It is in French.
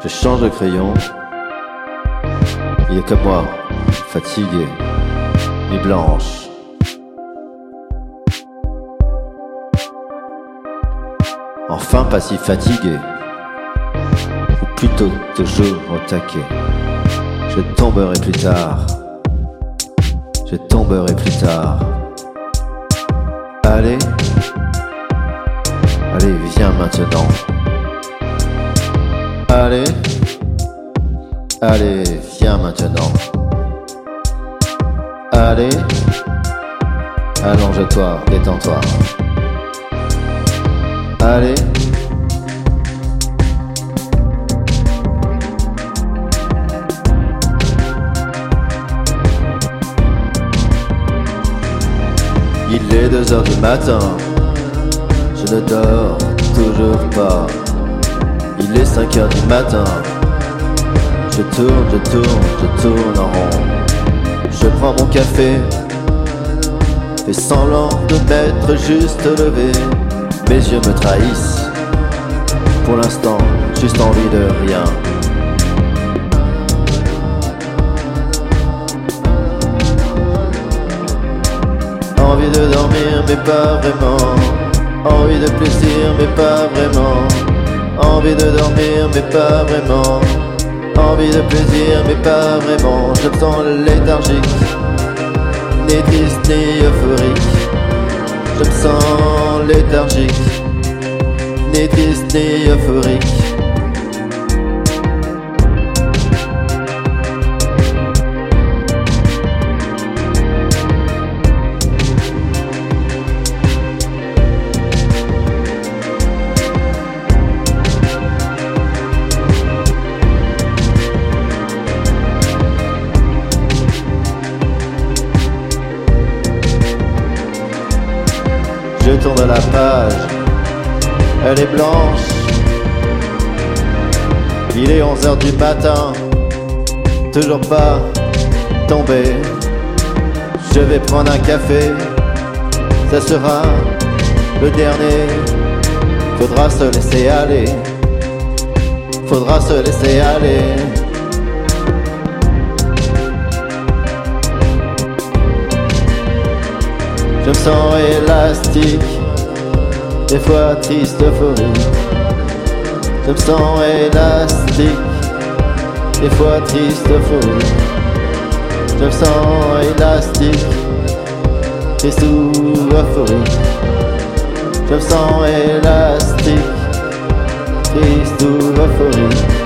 Je change de crayon. Il est comme moi, fatigué, et blanche. Enfin pas si fatigué, ou plutôt toujours au taquet. Je tomberai plus tard, je tomberai plus tard. Allez, allez, viens maintenant. Allez, allez, viens maintenant. Allez, allonge-toi, détends-toi. Allez. Il est deux heures du matin, je ne dors toujours pas. Il est 5 heures du matin, je tourne, je tourne, je tourne en rond. Je prends mon café, fais semblant de juste levé. Mes yeux me trahissent, pour l'instant, juste envie de rien. Envie de dormir, mais pas vraiment. Envie de plaisir, mais pas vraiment. Envie de dormir, mais pas vraiment. Envie de plaisir, mais pas vraiment. Je me sens léthargique, ni triste, ni euphorique. Je me sens léthargique, ni triste, ni euphorique. Je tourne la page, elle est blanche. Il est 11 heures du matin, toujours pas tombé. Je vais prendre un café, ça sera le dernier. Faudra se laisser aller, faudra se laisser aller. Sens élastique, des fois triste euphorie. Je me sens élastique, des fois triste euphorie. Je me sens élastique, triste ou euphorique. Je me sens élastique, triste ou euphorique.